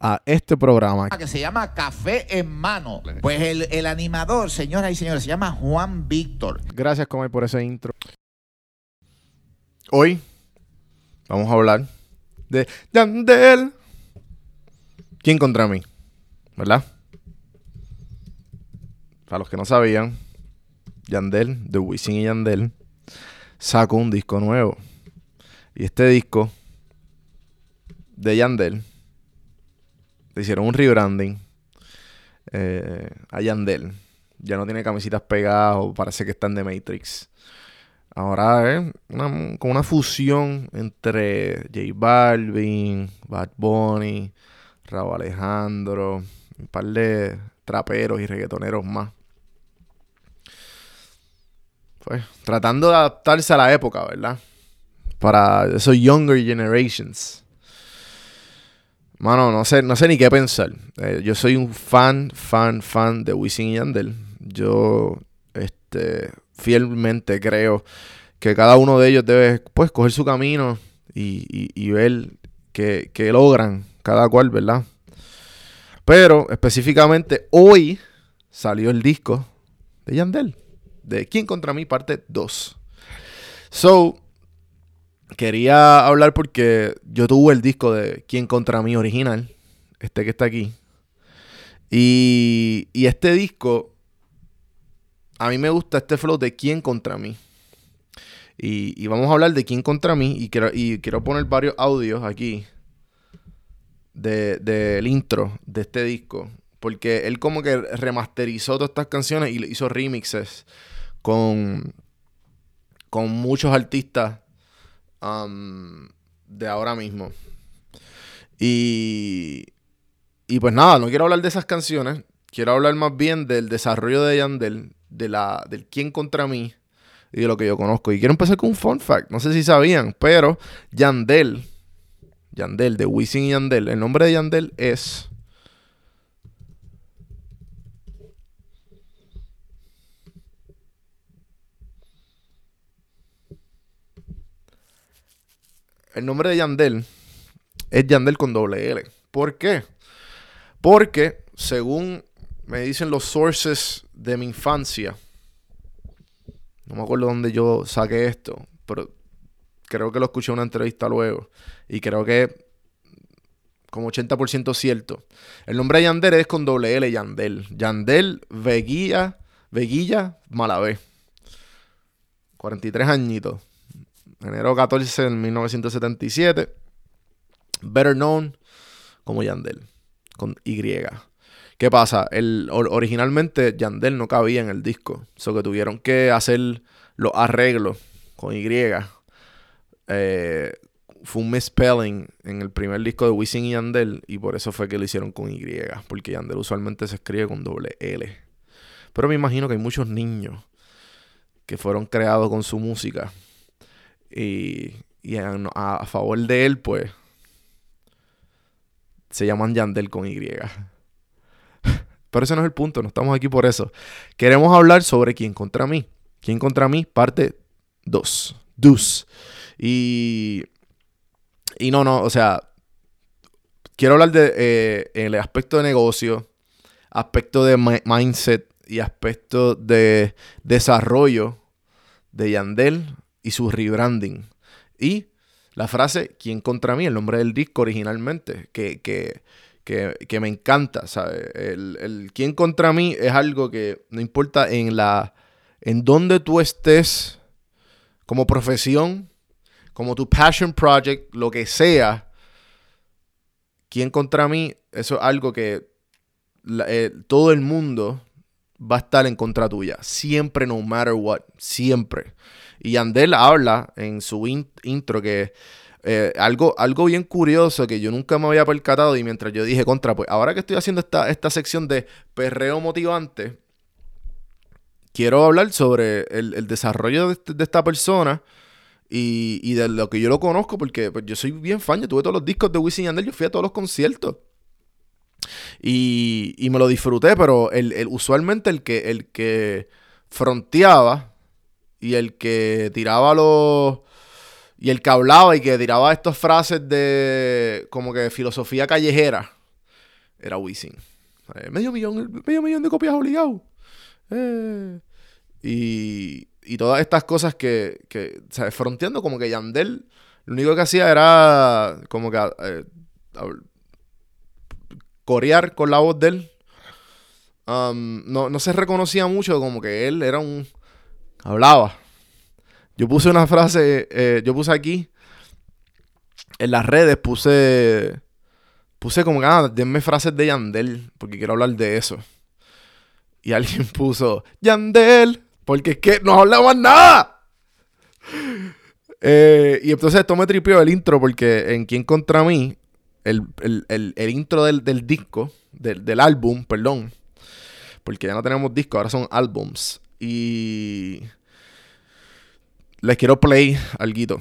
a este programa. Que se llama Café en Mano. Pues el, el animador, señoras y señores, se llama Juan Víctor. Gracias, Comay, por ese intro. Hoy vamos a hablar de Yandel. ¿Quién contra mí? ¿Verdad? Para los que no sabían, Yandel, de Wisin y Yandel, sacó un disco nuevo. Y este disco de Yandel le hicieron un rebranding eh, a Yandel. Ya no tiene camisitas pegadas o parece que están de Matrix. Ahora es como una fusión entre J Balvin, Bad Bunny, Raúl Alejandro, un par de traperos y reggaetoneros más. Pues tratando de adaptarse a la época, ¿verdad? Para esos younger generations. Mano, no sé, no sé ni qué pensar. Eh, yo soy un fan, fan, fan de Wisin y Yandel. Yo, este, fielmente creo que cada uno de ellos debe, pues, coger su camino y, ver qué, logran cada cual, ¿verdad? Pero, específicamente, hoy salió el disco de Yandel. De ¿Quién contra mí? Parte 2. So, quería hablar porque yo tuve el disco de Quién contra mí original, este que está aquí. Y, este disco, a mí me gusta este flow de Quién contra mí. Y, vamos a hablar de Quién contra mí. Y quiero, y quiero poner varios audios aquí del de, intro de este disco. Porque él como que remasterizó todas estas canciones y hizo remixes con, con muchos artistas De ahora mismo. Y, y pues nada, no quiero hablar de esas canciones. Quiero hablar más bien del desarrollo de Yandel, de la, del quién contra mí y de lo que yo conozco. Y quiero empezar con un fun fact. No sé si sabían, pero Yandel, Yandel, de Wisin y Yandel, el nombre de Yandel es el nombre de Yandel es Yandel con doble L. ¿Por qué? Porque, según me dicen los sources de mi infancia, no me acuerdo dónde yo saqué esto, pero creo que lo escuché en una entrevista luego. Y creo que como 80% cierto. El nombre de Yandel es con doble L, Yandel. Yandel Veguía Veguilla Malavé. 43 añitos. Enero 14 de 1977. Better known como Yandel. Con Y. ¿Qué pasa? El, originalmente Yandel no cabía en el disco. So que tuvieron que hacer los arreglos con Y. Eh, fue un misspelling en el primer disco de Wisin y Yandel. Y por eso fue que lo hicieron con Y. Porque Yandel usualmente se escribe con doble L. Pero me imagino que hay muchos niños que fueron creados con su música. Y, a favor de él, pues se llaman Yandel con Y. Pero ese no es el punto, no estamos aquí por eso. Queremos hablar sobre quién contra mí. ¿Quién contra mí? Parte 2. Dus. Y. Y no, no, o sea. Quiero hablar de eh, el aspecto de negocio, aspecto de mindset y aspecto de desarrollo de Yandel y su rebranding. Y la frase ¿Quién contra mí? El nombre del disco originalmente, que, que, me encanta, ¿sabes? El, el ¿Quién contra mí? es algo que no importa en la en donde tú estés como profesión, como tu passion project, lo que sea, ¿quién contra mí? Eso es algo que eh, todo el mundo va a estar en contra tuya. Siempre, no matter what. Siempre. Y Andel habla en su intro que eh, algo, algo bien curioso que yo nunca me había percatado y mientras yo dije contra, pues ahora que estoy haciendo esta, esta sección de perreo motivante, quiero hablar sobre el, desarrollo este, de, esta persona y, de lo que yo lo conozco porque pues, yo soy bien fan, yo tuve todos los discos de Wisin y Yandel, yo fui a todos los conciertos. Y, y me lo disfruté, pero el, usualmente el que, el que fronteaba y el que tiraba los. Y el que hablaba y que tiraba estas frases de. como que filosofía callejera. Era Wisin. Eh, medio millón, medio millón de copias obligado. Eh. Y, y todas estas cosas que, que ¿sabes? Fronteando como que Yandel lo único que hacía era como que eh, corear con la voz de él. Um, no, no se reconocía mucho como que él era un hablaba. Yo puse una frase, eh, yo puse aquí, en las redes puse, puse como que, ah, denme frases de Yandel, porque quiero hablar de eso. Y alguien puso, Yandel, porque es que no hablaba nada. Eh, y entonces esto me tripió el intro, porque en Quién contra mí, el, intro del, disco, del, del álbum, perdón, porque ya no tenemos disco, ahora son álbums. Y les quiero play algo.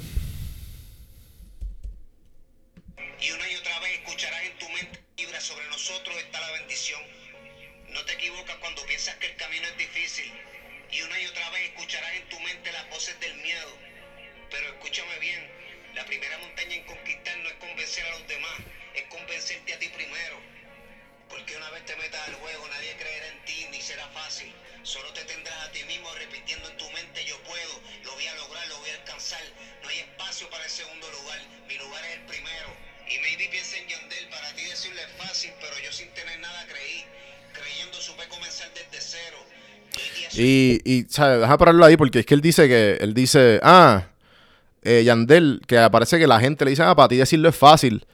Y, y, ¿sabes? Deja pararlo ahí porque es que él dice que, él dice, ah, eh, Yandel, que aparece que la gente le dice, ah, para ti decirlo es fácil.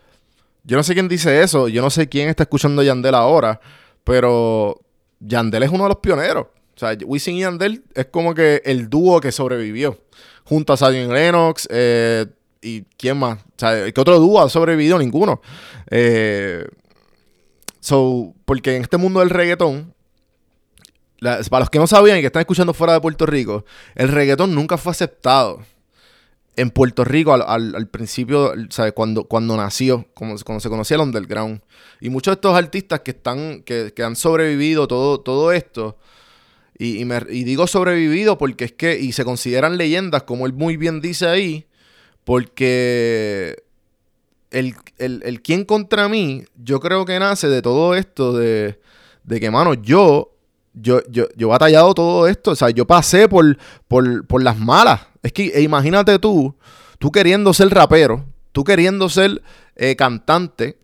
Yo no sé quién dice eso, yo no sé quién está escuchando Yandel ahora, pero Yandel es uno de los pioneros. O sea, Wisin y Yandel es como que el dúo que sobrevivió. Junto a Zion Lennox eh, y quién más. O sea, ¿qué otro dúo ha sobrevivido? Ninguno. Eh, so, porque en este mundo del reggaetón, para los que no sabían y que están escuchando fuera de Puerto Rico, el reggaetón nunca fue aceptado en Puerto Rico al, principio, ¿sabes? Cuando, cuando nació, como, cuando se conocía el underground. Y muchos de estos artistas que están, que, han sobrevivido todo, todo esto, y, digo sobrevivido porque es que, y se consideran leyendas, como él muy bien dice ahí, porque el, el, quién contra mí, yo creo que nace de todo esto de, de que, mano, yo, yo, yo, yo batallado todo esto, o sea, yo pasé por, por, las malas. Es que e imagínate tú, tú queriendo ser rapero, tú queriendo ser eh, cantante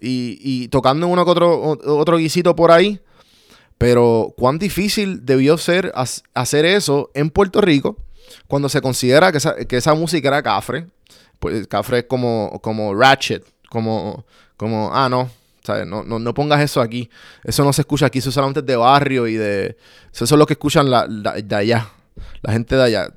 y, y tocando uno que otro, otro guisito por ahí Pero cuán difícil debió ser hacer eso en Puerto Rico cuando se considera que esa, que esa música era cafre. Pues cafre es como, como ratchet, como, como, ah, no, no, no, no, pongas eso aquí. Eso no se escucha aquí, eso solamente de barrio y de... Eso es lo que escuchan de allá, la gente de allá.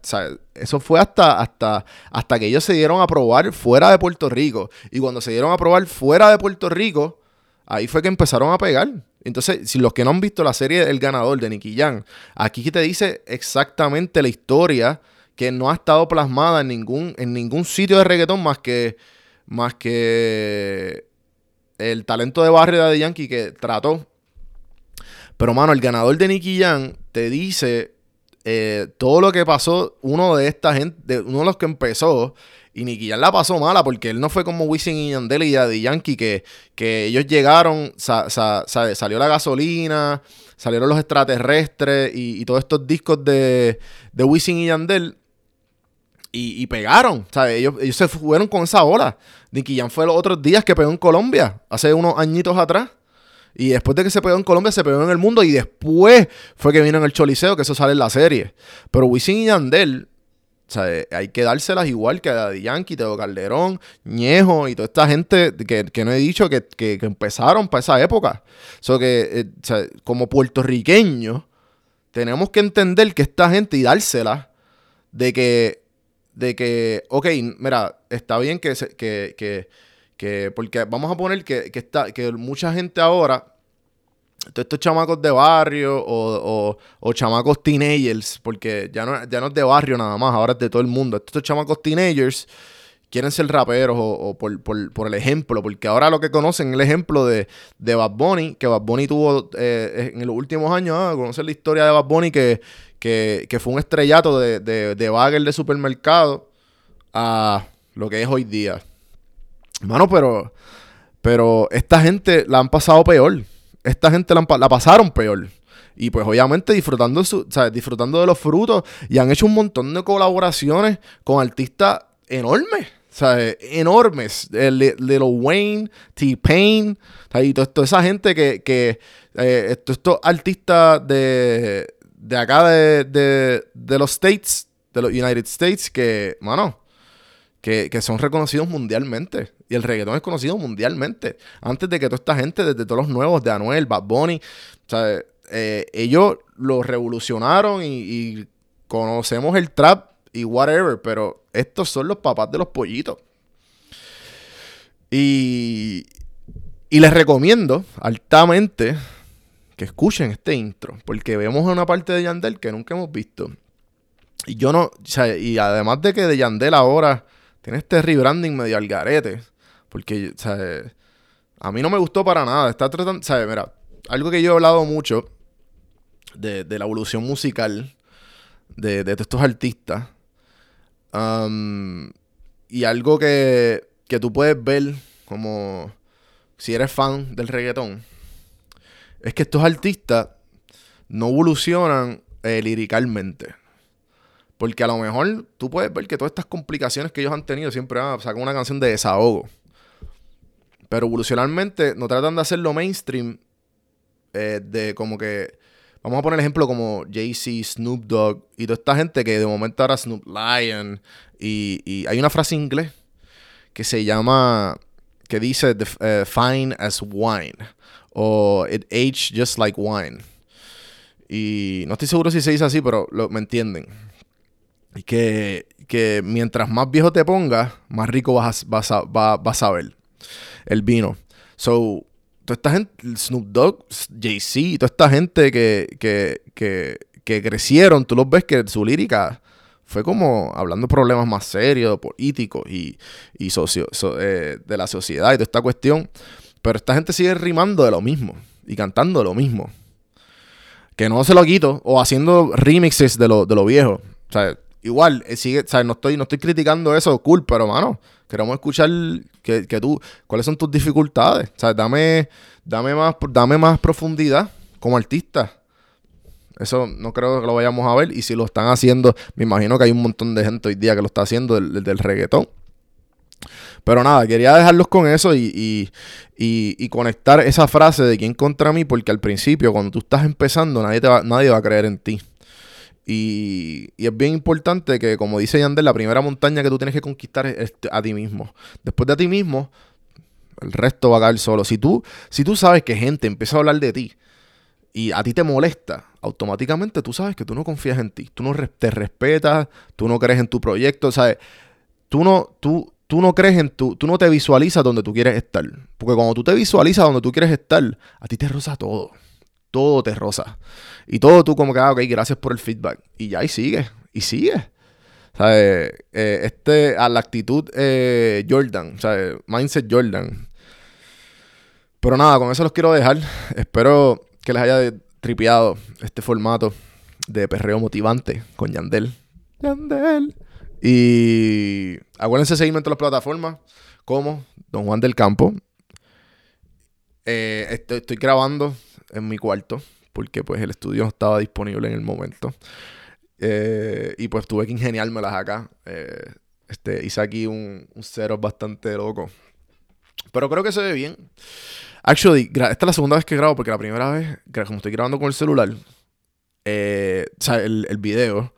eso fue hasta, hasta, hasta que ellos se dieron a probar fuera de Puerto Rico. Y cuando se dieron a probar fuera de Puerto Rico, ahí fue que empezaron a pegar. Entonces, si los que no han visto la serie El Ganador de Nicky Jan, aquí te dice exactamente la historia que no ha estado plasmada en ningún, en ningún sitio de reggaetón más que, más que el talento de barrio de Yankee que trató. Pero, mano, el ganador de Nicky Jan te dice eh, todo lo que pasó uno de esta gente, uno de los que empezó. Y Nicky Jan la pasó mala porque él no fue como Wisin y Yandel y Daddy Yankee que, que ellos llegaron, salió la gasolina, salieron los extraterrestres y, todos estos discos de, de Wisin y Yandel y, pegaron. Ellos, ellos se fueron con esa ola. Nicky Jam fue los otros días que pegó en Colombia, hace unos añitos atrás. Y después de que se pegó en Colombia, se pegó en el mundo. Y después fue que vino en el Choliseo, que eso sale en la serie. Pero Wisin y Yandel, o sea, hay que dárselas igual que a Daddy Yankee, Teo Calderón, Ñejo y toda esta gente que, no he dicho que, empezaron para esa época. So que, eh, sea, como puertorriqueños, tenemos que entender que esta gente y dárselas de que de que, ok, mira, está bien que, que, que, que porque vamos a poner que, está, que mucha gente ahora, todos estos chamacos de barrio o, o, chamacos teenagers, porque ya no, ya no es de barrio nada más, ahora es de todo el mundo, estos chamacos teenagers quieren ser raperos o, por, el ejemplo, porque ahora lo que conocen el ejemplo de, de Bad Bunny, que Bad Bunny tuvo eh, en los últimos años, ah, conocer la historia de Bad Bunny que que, fue un estrellato de, de, de bagel de supermercado a lo que es hoy día. Mano, pero, pero esta gente la han pasado peor. Esta gente la, la pasaron peor. Y pues obviamente disfrutando, su, disfrutando de los frutos. Y han hecho un montón de colaboraciones con artistas enormes. ¿Sabes? Enormes. El Little Wayne, T-Pain. Y toda esa gente que, que eh, estos artistas de, de acá de, los States, de los United States, que, mano, que, son reconocidos mundialmente. Y el reggaetón es conocido mundialmente. Antes de que toda esta gente, desde todos los nuevos, de Anuel, Bad Bunny, sea, eh, ellos lo revolucionaron y, conocemos el trap y whatever, pero estos son los papás de los pollitos. Y, y les recomiendo altamente que escuchen este intro, porque vemos una parte de Yandel que nunca hemos visto. Y yo no, o sea, y además de que de Yandel ahora tiene este rebranding medio al garete, porque, o sea, a mí no me gustó para nada. Está tratando, sea, Mira, algo que yo he hablado mucho de, la evolución musical de, de estos artistas. Y algo que, que tú puedes ver como si eres fan del reggaetón es que estos artistas no evolucionan eh, liricalmente. Porque a lo mejor tú puedes ver que todas estas complicaciones que ellos han tenido siempre van a sacar una canción de desahogo. Pero evolucionalmente no tratan de hacerlo mainstream. Eh, de como que. Vamos a poner ejemplo como Jay-Z, Snoop Dogg y toda esta gente que de momento ahora Snoop Lion. Y, hay una frase en inglés que se llama. que dice eh, fine as wine o It Aged Just Like Wine. Y no estoy seguro si se dice así, pero me entienden. Y que, que, mientras más viejo te pongas, más rico vas a, vas a, ver el vino. So, toda esta gente, Snoop Dogg, Jay-Z, toda esta gente que, que, que, que, crecieron, tú los ves que su lírica fue como hablando de problemas más serios, políticos y, y socio, eh, de la sociedad y toda esta cuestión. Pero esta gente sigue rimando de lo mismo y cantando de lo mismo. Que no se lo quito. O haciendo remixes de lo, de lo viejo. O sea, igual, eh, sigue, o no estoy, no estoy criticando eso, cool, pero mano, queremos escuchar que, tú, cuáles son tus dificultades. O sea, dame, dame, más, dame más profundidad como artista. Eso no creo que lo vayamos a ver. Y si lo están haciendo, me imagino que hay un montón de gente hoy día que lo está haciendo del, del reggaetón. Pero nada, quería dejarlos con eso y, y, y, y conectar esa frase de quién contra mí, porque al principio, cuando tú estás empezando, nadie, te va, nadie va a creer en ti. Y, es bien importante que, como dice Yandel, la primera montaña que tú tienes que conquistar es a ti mismo. Después de a ti mismo, el resto va a caer solo. Si tú, si tú sabes que gente empieza a hablar de ti y a ti te molesta, automáticamente tú sabes que tú no confías en ti. Tú no te respetas, tú no crees en tu proyecto, ¿sabes? Tú no, tú, tú no crees en tu, tú no te visualizas donde tú quieres estar. Porque cuando tú te visualizas donde tú quieres estar, a ti te roza todo. Todo te roza. Y todo tú como que, ah, ok, gracias por el feedback. Y ya, y sigue, y sigue. ¿Sabes? Eh, este, a la actitud eh, Jordan, ¿sabes? Mindset Jordan. Pero nada, con eso los quiero dejar. Espero que les haya tripeado este formato de perreo motivante con Yandel. Yandel. Y acuérdense seguirme en todas las plataformas como Don Juan del Campo. Eh, estoy, grabando en mi cuarto porque pues el estudio no estaba disponible en el momento. Eh, y pues tuve que ingeniármelas acá. Eh, este, hice aquí un, un setup bastante loco. Pero creo que se ve bien. Actually, esta es la segunda vez que grabo porque la primera vez, como estoy grabando con el celular, eh, el, el, video,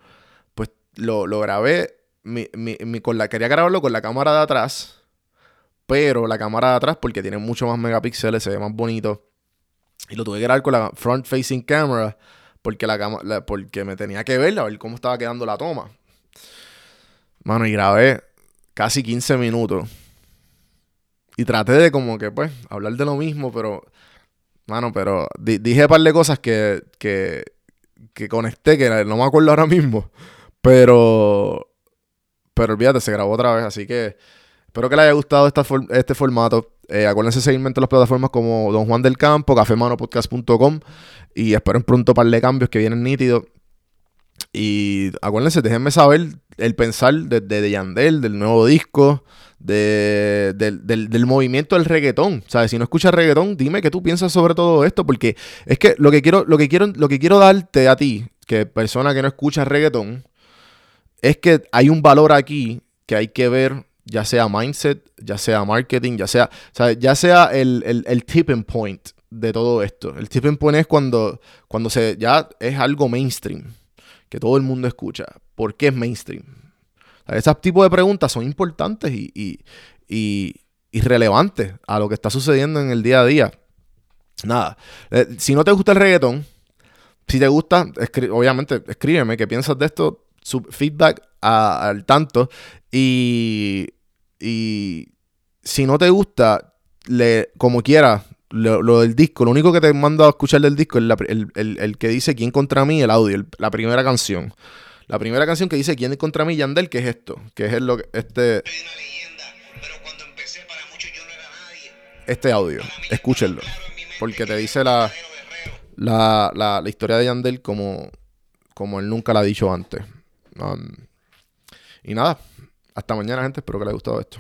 pues lo, lo grabé, mi, mi, con la, quería grabarlo con la cámara de atrás, pero la cámara de atrás, porque tiene mucho más megapíxeles, se ve más bonito, y lo tuve que grabar con la front facing camera, porque, la, porque me tenía que ver, a ver cómo estaba quedando la toma. Mano, y grabé casi 15 minutos y traté de como que, pues, hablar de lo mismo, pero, mano, pero dije un par de cosas que, que, que conecté, que no me acuerdo ahora mismo, pero, pero olvídate, se grabó otra vez, así que espero que les haya gustado esta este formato. Eh, acuérdense seguirme en las plataformas como Don Juan del Campo, cafemanopodcast.com y esperen pronto par de cambios que vienen nítidos. Y acuérdense, déjenme saber el pensar de, de Yandel, del nuevo disco, de, del, movimiento del reggaetón. ¿Sabes? Si no escuchas reggaetón, dime qué tú piensas sobre todo esto. Porque es que lo que quiero, lo que quiero, lo que quiero darte a ti, que persona que no escucha reggaetón, es que hay un valor aquí que hay que ver, ya sea mindset, ya sea marketing, ya sea, ya sea el, el, tipping point de todo esto. El tipping point es cuando, cuando se, ya es algo mainstream, que todo el mundo escucha. ¿Por qué es mainstream? Ese tipo de preguntas son importantes y, y, relevantes a lo que está sucediendo en el día a día. Nada, eh, si no te gusta el reggaetón, si te gusta, obviamente escríbeme qué piensas de esto, su feedback al tanto. Y, y si no te gusta, le, como quieras, lo, del disco, lo único que te mando a escuchar del disco es el, que dice quién contra mí, el audio, la primera canción. La primera canción que dice ¿Quién contra mí? Yandel, que es esto, que es lo este este audio, escúchenlo, porque te dice la, la, la, la, historia de Yandel como, como él nunca la ha dicho antes. Um, y nada, hasta mañana gente, espero que les haya gustado esto.